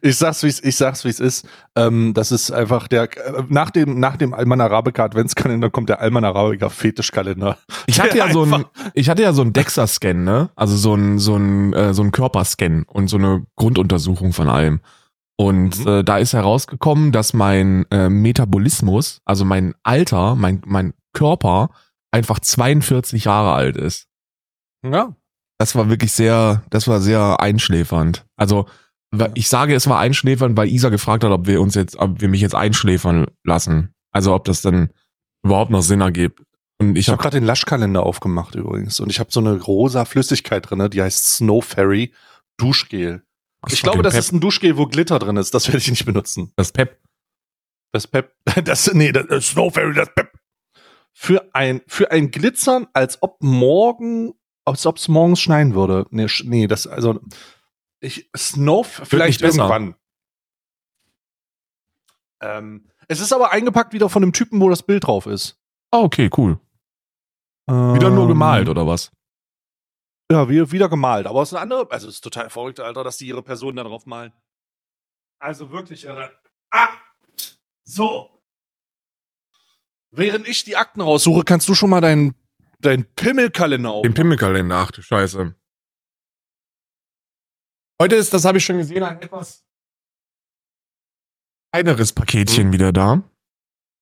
Ich sag's, wie's, ich sag's, wie's ist. Ähm, das ist einfach der, äh, nach dem, nach dem Alman Arabica Adventskalender kommt der Alman Arabica Fetischkalender. Ich hatte ja so ein, ich hatte ja so ein Dexa-Scan, ne? Also so ein, so ein, äh, so ein Körperscan und so eine Grunduntersuchung von allem. Und Mhm. äh, da ist herausgekommen, dass mein äh, Metabolismus, also mein Alter, mein, mein Körper einfach 42 Jahre alt ist. Ja. Das war wirklich sehr, das war sehr einschläfernd. Also ich sage, es war einschläfernd, weil Isa gefragt hat, ob wir uns jetzt, ob wir mich jetzt einschläfern lassen. Also ob das dann überhaupt noch Sinn ergibt. Und ich Ich habe habe gerade den Laschkalender aufgemacht übrigens und ich habe so eine rosa Flüssigkeit drin, die heißt Snow Fairy Duschgel. Ich glaube, das ist ein Duschgel, wo Glitter drin ist. Das werde ich nicht benutzen. das Pep. Das Pep, das, nee, das, das Snow Fairy, das Pep. Für ein, für ein Glitzern, als ob morgen, als ob es morgens schneien würde. Nee, nee, das, also, ich, Snow, vielleicht irgendwann. Ähm, es ist aber eingepackt wieder von dem Typen, wo das Bild drauf ist. Ah, okay, cool. Wieder nur Ähm, gemalt, oder was? Ja, wie, wieder gemalt. Aber es ist eine andere, also es ist total verrückt, Alter, dass die ihre Person da drauf malen. Also wirklich irre. Ah! So. Während ich die Akten raussuche, kannst du schon mal deinen dein Pimmelkalender auf. Den Pimmelkalender, ach du Scheiße. Heute ist, das habe ich schon gesehen, ein etwas kleineres Paketchen wieder da.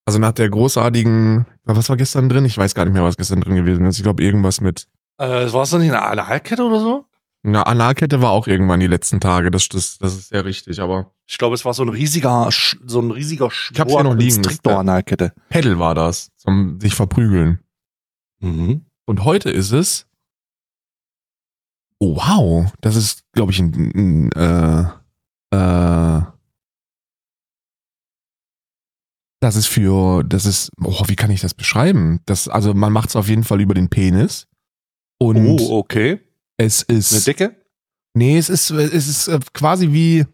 Also nach der großartigen, was war gestern drin? Ich weiß gar nicht mehr, was gestern drin gewesen ist. Ich glaube, irgendwas mit Äh, war es doch nicht eine Analkette oder so? einer Analkette war auch irgendwann die letzten Tage. Das, das, das ist sehr richtig. Aber Ich glaube, es war so ein riesiger, Sch- so ein riesiger hab's hier noch liegen. Striktor-Analkette. Pedal war das, zum sich verprügeln. Mhm. Und heute ist es. Oh, wow. Das ist, glaube ich, ein, ein äh, äh, das ist für, das ist, oh, wie kann ich das beschreiben? Das, also man macht es auf jeden Fall über den Penis. Und Oh, okay. es Eine ist, Decke? nee, es ist, es ist äh, quasi wie,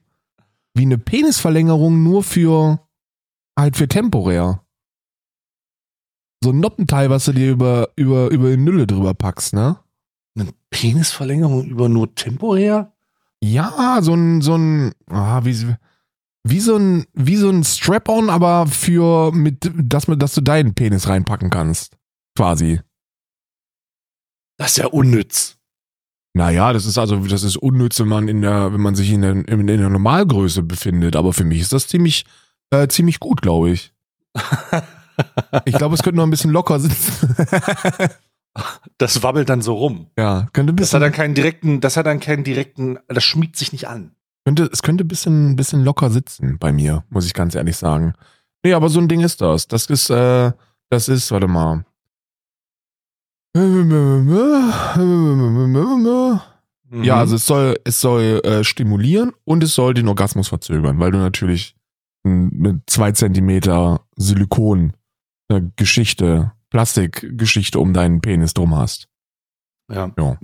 wie eine Penisverlängerung nur für, halt für temporär. So ein Noppenteil, was du dir über, über, über die Nülle drüber packst, ne? Eine Penisverlängerung über nur temporär? Ja, so ein, so ein, ah, wie, wie so ein, wie so ein Strap-on, aber für, mit, dass, dass du deinen Penis reinpacken kannst. Quasi. Das ist ja unnütz. Naja, das ist also, das ist unnütz, wenn man in der, wenn man sich in der, in der Normalgröße befindet. Aber für mich ist das ziemlich, äh, ziemlich gut, glaube ich. Ich glaube, es könnte noch ein bisschen locker sitzen. Das wabbelt dann so rum. ja, könnte ein Das hat bisschen, dann keinen direkten, das hat dann keinen direkten, das schmiegt sich nicht an. könnte, es könnte ein bisschen, ein bisschen locker sitzen bei mir, muss ich ganz ehrlich sagen. Nee, aber so ein Ding ist das. Das ist, äh, das ist, warte mal. Mhm. Ja, also es soll, es soll äh, stimulieren und es soll den Orgasmus verzögern, weil du natürlich eine zwei Zentimeter Silikon äh, Geschichte, Plastikgeschichte um deinen Penis drum hast. ja. Ja.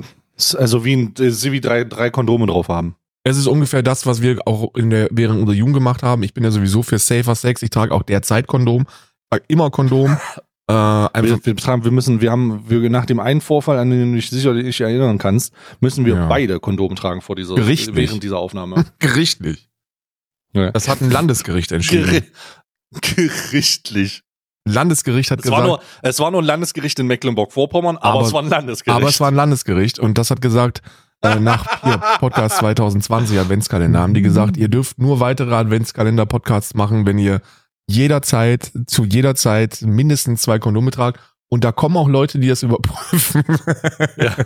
Also wie ein, äh, sie wie drei, drei Kondome drauf haben. Es ist ungefähr das, was wir auch in der, während unserer Jugend gemacht haben. Ich bin ja sowieso für safer Sex. Ich trage auch derzeit Kondom. Trage immer Kondom. Äh, einfach, Wir, wir, wir müssen, wir haben, wir, nach dem einen Vorfall, an den du dich sicherlich nicht erinnern kannst, müssen wir Ja. beide Kondome tragen vor dieser, Gerichtlich. während dieser Aufnahme. gerichtlich. Ja. Das hat ein Landesgericht entschieden. Geri gerichtlich. Landesgericht hat Es war, gesagt, nur, es war nur ein Landesgericht in Mecklenburg-Vorpommern, aber, Aber- es war ein Landesgericht. aber es war ein Landesgericht und das hat gesagt, äh, nach hier, Podcast 2020 Adventskalender haben die gesagt, ihr dürft nur weitere Adventskalender-Podcasts machen, wenn ihr jederzeit, zu jeder Zeit mindestens zwei Kondome tragt. Und da kommen auch Leute, die das überprüfen. ja.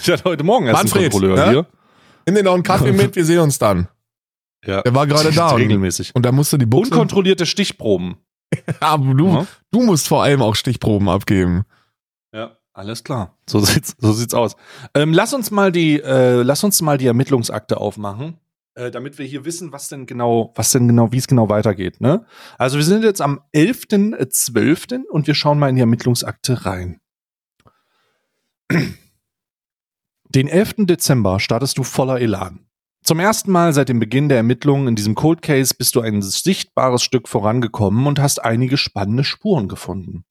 Ich hatte heute Morgen erst Manfred, einen Kontrolleur ne? hier. Nimm dir noch einen Kaffee mit, wir sehen uns dann. Ja. Der war gerade da. Regelmäßig. und da musste die Buchse. Unkontrollierte Stichproben. Aber du, Ja. du musst vor allem auch Stichproben abgeben. Ja, alles klar. So sieht's, so sieht's aus. Ähm, lass uns mal die, äh, lass uns mal die Ermittlungsakte aufmachen, äh, damit wir hier wissen, was denn genau, was denn genau, wie es genau weitergeht. Ne? Also wir sind jetzt am 11.12. und wir schauen mal in die Ermittlungsakte rein. Den 11. Dezember startest du voller Elan. Zum ersten Mal seit dem Beginn der Ermittlungen in diesem Cold Case bist du ein sichtbares Stück vorangekommen und hast einige spannende Spuren gefunden.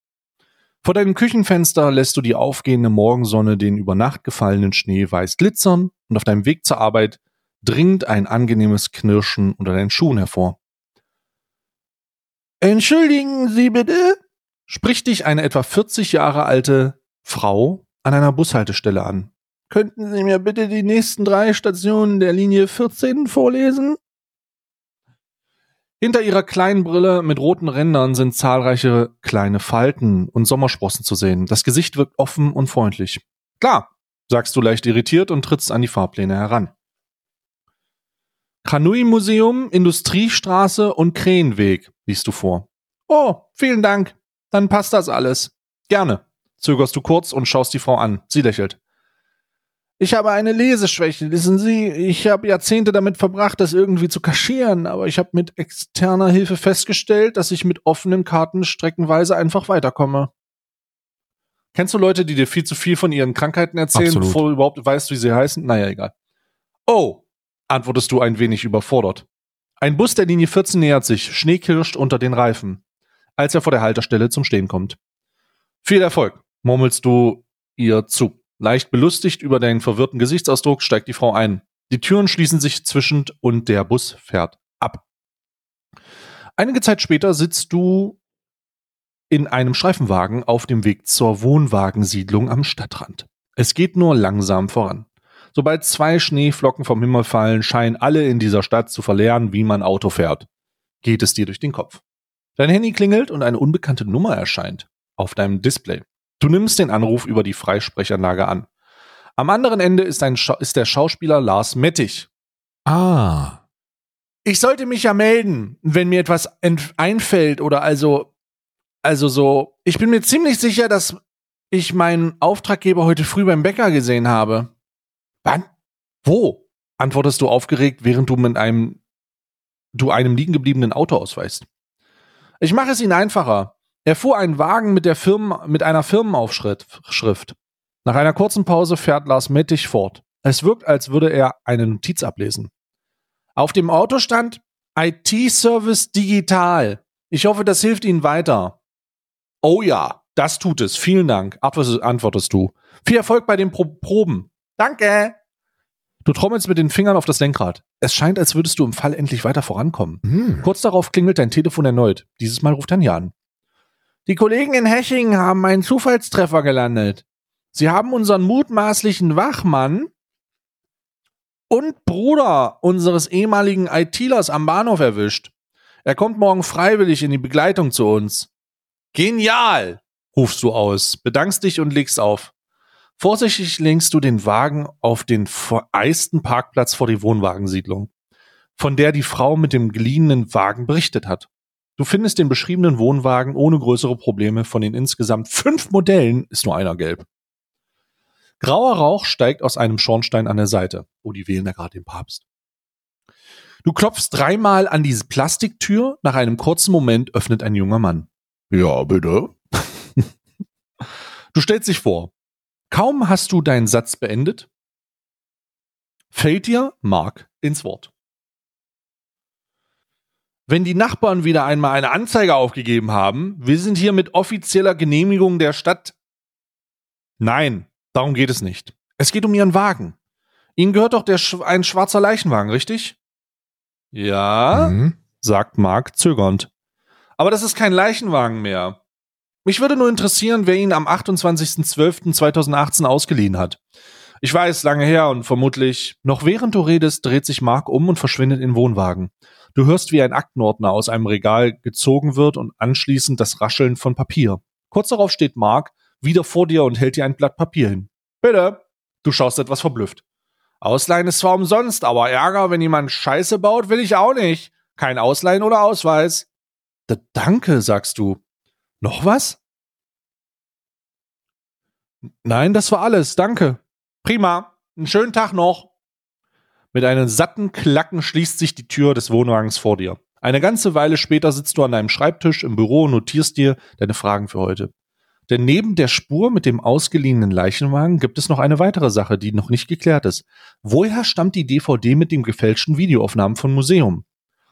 Vor deinem Küchenfenster lässt du die aufgehende Morgensonne den über Nacht gefallenen Schnee weiß glitzern und auf deinem Weg zur Arbeit dringt ein angenehmes Knirschen unter deinen Schuhen hervor. Entschuldigen Sie bitte? spricht dich eine etwa 40 Jahre alte Frau an einer Bushaltestelle an. Könnten Sie mir bitte die nächsten drei Stationen der Linie 14 vorlesen? Hinter ihrer kleinen Brille mit roten Rändern sind zahlreiche kleine Falten und Sommersprossen zu sehen. Das Gesicht wirkt offen und freundlich. Klar, sagst du leicht irritiert und trittst an die Fahrpläne heran. Kranui Museum, Industriestraße und Krähenweg, liest du vor. Oh, vielen Dank. Dann passt das alles. Gerne. Zögerst du kurz und schaust die Frau an. Sie lächelt. Ich habe eine Leseschwäche, wissen Sie. Ich habe Jahrzehnte damit verbracht, das irgendwie zu kaschieren, aber ich habe mit externer Hilfe festgestellt, dass ich mit offenen Karten streckenweise einfach weiterkomme. Kennst du Leute, die dir viel zu viel von ihren Krankheiten erzählen, Absolut. bevor du überhaupt weißt, wie sie heißen? Naja, egal. Oh, antwortest du ein wenig überfordert. Ein Bus der Linie 14 nähert sich, Schnee kirscht unter den Reifen, als er vor der Haltestelle zum Stehen kommt. Viel Erfolg, murmelst du ihr zu. Leicht belustigt über deinen verwirrten Gesichtsausdruck steigt die Frau ein. Die Türen schließen sich zwischend und der Bus fährt ab. Einige Zeit später sitzt du in einem Streifenwagen auf dem Weg zur Wohnwagensiedlung am Stadtrand. Es geht nur langsam voran. Sobald zwei Schneeflocken vom Himmel fallen, scheinen alle in dieser Stadt zu verlernen, wie man Auto fährt. Geht es dir durch den Kopf. Dein Handy klingelt und eine unbekannte Nummer erscheint auf deinem Display. Du nimmst den Anruf über die Freisprechanlage an. Am anderen Ende ist, ist der Schauspieler Lars Mettich. Ah. Ich sollte mich ja melden, wenn mir etwas einfällt oder also, also so. Ich bin mir ziemlich sicher, dass ich meinen Auftraggeber heute früh beim Bäcker gesehen habe. Wann? Wo? Antwortest du aufgeregt, während du mit einem, du einem liegen gebliebenen Auto ausweist. Ich mache es Ihnen einfacher. Er fuhr einen Wagen mit, der Firmen, mit einer Firmenaufschrift. Schrift. Nach einer kurzen Pause fährt Lars Mettich fort. Es wirkt, als würde er eine Notiz ablesen. Auf dem Auto stand IT-Service digital. Ich hoffe, das hilft Ihnen weiter. Oh ja, das tut es. Vielen Dank, antwortest antwortest du. Viel Erfolg bei den Pro Proben. Danke. Du trommelst mit den Fingern auf das Lenkrad. Es scheint, als würdest du im Fall endlich weiter vorankommen. Hm. Kurz darauf klingelt dein Telefon erneut. Dieses Mal ruft Tanja an. Die Kollegen in Hechingen haben einen Zufallstreffer gelandet. Sie haben unseren mutmaßlichen Wachmann und Bruder unseres ehemaligen ITlers am Bahnhof erwischt. Er kommt morgen freiwillig in die Begleitung zu uns. Genial! rufst du aus, bedankst dich und legst auf. Vorsichtig lenkst du den Wagen auf den vereisten Parkplatz vor die Wohnwagensiedlung, von der die Frau mit dem geliehenen Wagen berichtet hat. Du findest den beschriebenen Wohnwagen ohne größere Probleme. Von den insgesamt fünf Modellen ist nur einer gelb. Grauer Rauch steigt aus einem Schornstein an der Seite. Oh, die wählen da gerade den Papst. Du klopfst dreimal an diese Plastiktür. Nach einem kurzen Moment öffnet ein junger Mann. Ja, bitte. du stellst dich vor. Kaum hast du deinen Satz beendet, fällt dir Mark ins Wort. wenn die Nachbarn wieder einmal eine Anzeige aufgegeben haben, wir sind hier mit offizieller Genehmigung der Stadt. Nein, darum geht es nicht. Es geht um Ihren Wagen. Ihnen gehört doch der, ein schwarzer Leichenwagen, richtig? Ja, mhm. sagt Mark zögernd. Aber das ist kein Leichenwagen mehr. Mich würde nur interessieren, wer ihn am 28.12.2018 ausgeliehen hat. Ich weiß, lange her und vermutlich, noch während du redest, dreht sich Mark um und verschwindet in Wohnwagen. Du hörst, wie ein Aktenordner aus einem Regal gezogen wird und anschließend das Rascheln von Papier. Kurz darauf steht Mark wieder vor dir und hält dir ein Blatt Papier hin. Bitte. Du schaust etwas verblüfft. Ausleihen ist zwar umsonst, aber Ärger, wenn jemand Scheiße baut, will ich auch nicht. Kein Ausleihen oder Ausweis. D danke, sagst du. Noch was? Nein, das war alles. Danke. Prima. Einen schönen Tag noch. Mit einem satten Klacken schließt sich die Tür des Wohnwagens vor dir. Eine ganze Weile später sitzt du an deinem Schreibtisch im Büro und notierst dir deine Fragen für heute. Denn neben der Spur mit dem ausgeliehenen Leichenwagen gibt es noch eine weitere Sache, die noch nicht geklärt ist. Woher stammt die DVD mit dem gefälschten Videoaufnahmen von Museum?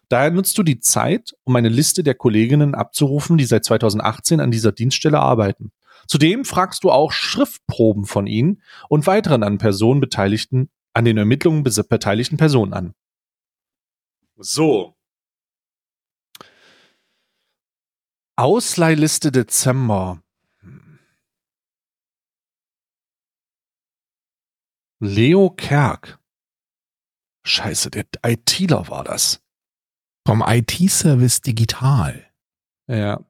Daher nutzt du die Zeit, um eine Liste der Kolleginnen abzurufen, die seit 2018 an dieser Dienststelle arbeiten. Zudem fragst du auch Schriftproben von ihnen und weiteren an Personen beteiligten an den Ermittlungen beteiligten Personen an. So. Ausleihliste Dezember. Leo Kerk. Scheiße, der ITler war das. Vom IT-Service Digital. Ja.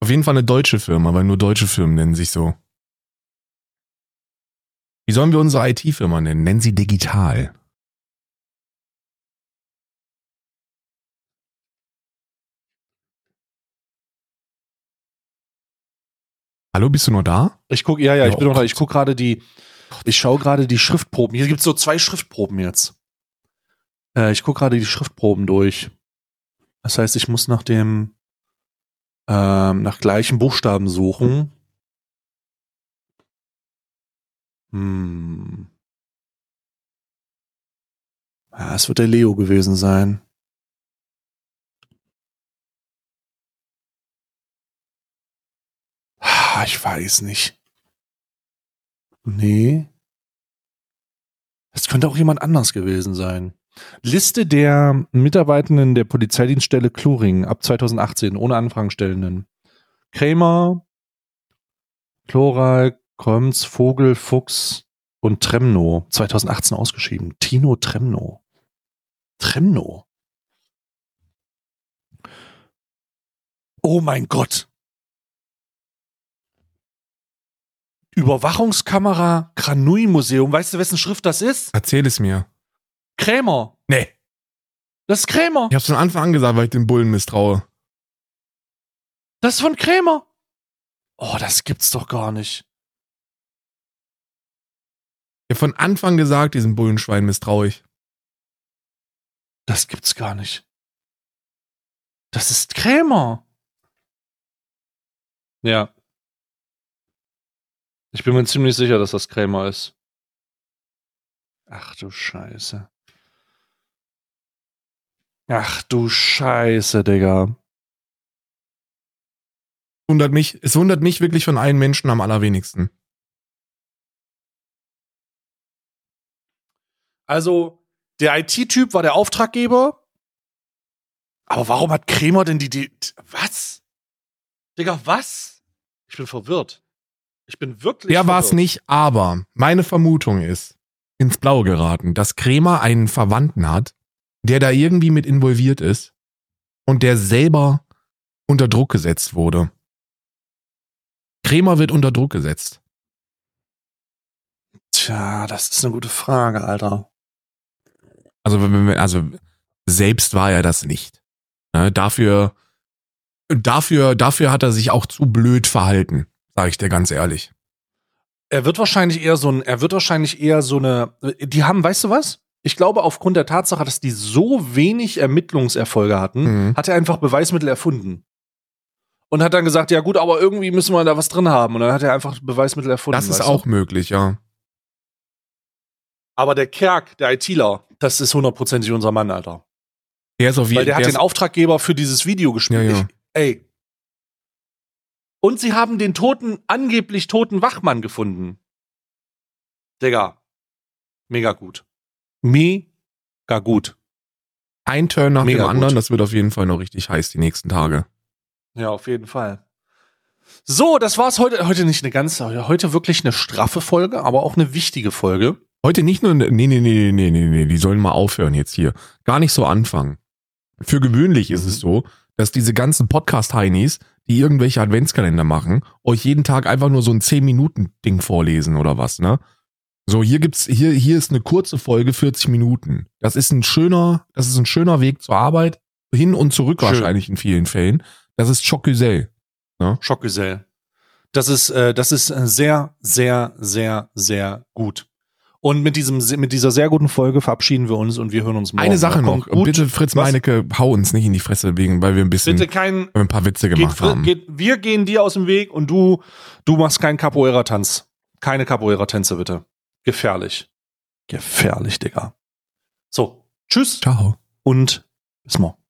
Auf jeden Fall eine deutsche Firma, weil nur deutsche Firmen nennen sich so. Wie sollen wir unsere IT-Firma nennen? Nennen sie digital. Hallo, bist du noch da? Ich guck, ja, ja, ich bin noch da. Ich guck gerade die, ich schaue gerade die Schriftproben. Hier gibt es so zwei Schriftproben jetzt. Äh, ich guck gerade die Schriftproben durch. Das heißt, ich muss nach dem, ähm, nach gleichen Buchstaben suchen. Hm. Ja, es wird der Leo gewesen sein. Ah, ich weiß nicht. Nee. Es könnte auch jemand anders gewesen sein. Liste der Mitarbeitenden der Polizeidienststelle Kluring ab 2018 ohne Anfragenstellenden. Krämer, Chloral, Kröms, Vogel, Fuchs und Tremno 2018 ausgeschrieben. Tino Tremno. Tremno. Oh mein Gott. Überwachungskamera Granui Museum. Weißt du, wessen Schrift das ist? Erzähl es mir. Krämer. Nee. Das ist Krämer. Ich hab's von Anfang an gesagt, weil ich den Bullen misstraue. Das ist von Krämer. Oh, das gibt's doch gar nicht. Ich hab von Anfang gesagt, diesem Bullenschwein misstraue ich. Das gibt's gar nicht. Das ist Krämer. Ja. Ich bin mir ziemlich sicher, dass das Krämer ist. Ach du Scheiße. Ach du Scheiße, Digga. Wundert mich, es wundert mich wirklich von allen Menschen am allerwenigsten. Also, der IT-Typ war der Auftraggeber. Aber warum hat Krämer denn die, die. Was? Digga, was? Ich bin verwirrt. Ich bin wirklich. Der war es nicht, aber meine Vermutung ist ins Blaue geraten, dass Krämer einen Verwandten hat, der da irgendwie mit involviert ist und der selber unter Druck gesetzt wurde. Krämer wird unter Druck gesetzt. Tja, das ist eine gute Frage, Alter. Also, also selbst war er das nicht. Ne, dafür, dafür, dafür hat er sich auch zu blöd verhalten, sage ich dir ganz ehrlich. Er wird wahrscheinlich eher so ein, er wird wahrscheinlich eher so eine, die haben, weißt du was? Ich glaube, aufgrund der Tatsache, dass die so wenig Ermittlungserfolge hatten, mhm. hat er einfach Beweismittel erfunden. Und hat dann gesagt, ja gut, aber irgendwie müssen wir da was drin haben. Und dann hat er einfach Beweismittel erfunden. Das ist auch du? möglich, ja. Aber der Kerk, der ITler, das ist hundertprozentig unser Mann, Alter. Der ist auf jeden Weil der hat der den ist- Auftraggeber für dieses Video gespielt. Ja, ja. Ich, ey. Und sie haben den toten, angeblich toten Wachmann gefunden. Digga. Mega gut. Mega gut. ein Turn nach Mega dem anderen. gut. Das wird auf jeden Fall noch richtig heiß die nächsten Tage. Ja, auf jeden Fall. So, das war's heute. Heute nicht eine ganz, heute wirklich eine straffe Folge, aber auch eine wichtige Folge. Heute nicht nur, nee, nee, nee, nee, nee, nee, die sollen mal aufhören jetzt hier. Gar nicht so anfangen. Für gewöhnlich ist Mhm. es so, dass diese ganzen Podcast-Heinis, die irgendwelche Adventskalender machen, euch jeden Tag einfach nur so ein 10-Minuten-Ding vorlesen oder was, ne? So, hier gibt's, hier, hier ist eine kurze Folge, 40 Minuten. Das ist ein schöner, das ist ein schöner Weg zur Arbeit, hin und zurück Schön. wahrscheinlich in vielen Fällen. Das ist Schockgesell. Schockgesell. Das ist, äh, das ist äh, sehr, sehr, sehr, sehr gut. Und mit diesem, mit dieser sehr guten Folge verabschieden wir uns und wir hören uns morgen. Eine Sache noch. Gut. Bitte, Fritz Was? Meinecke, hau uns nicht in die Fresse wegen, weil wir ein bisschen, Bitte kein, ein paar Witze geht, gemacht haben. geht, wir gehen dir aus dem Weg und du, du machst keinen Capoeira-Tanz. Keine Capoeira-Tänze, bitte. Gefährlich. Gefährlich, Digga. So. Tschüss Ciao. und bis morgen.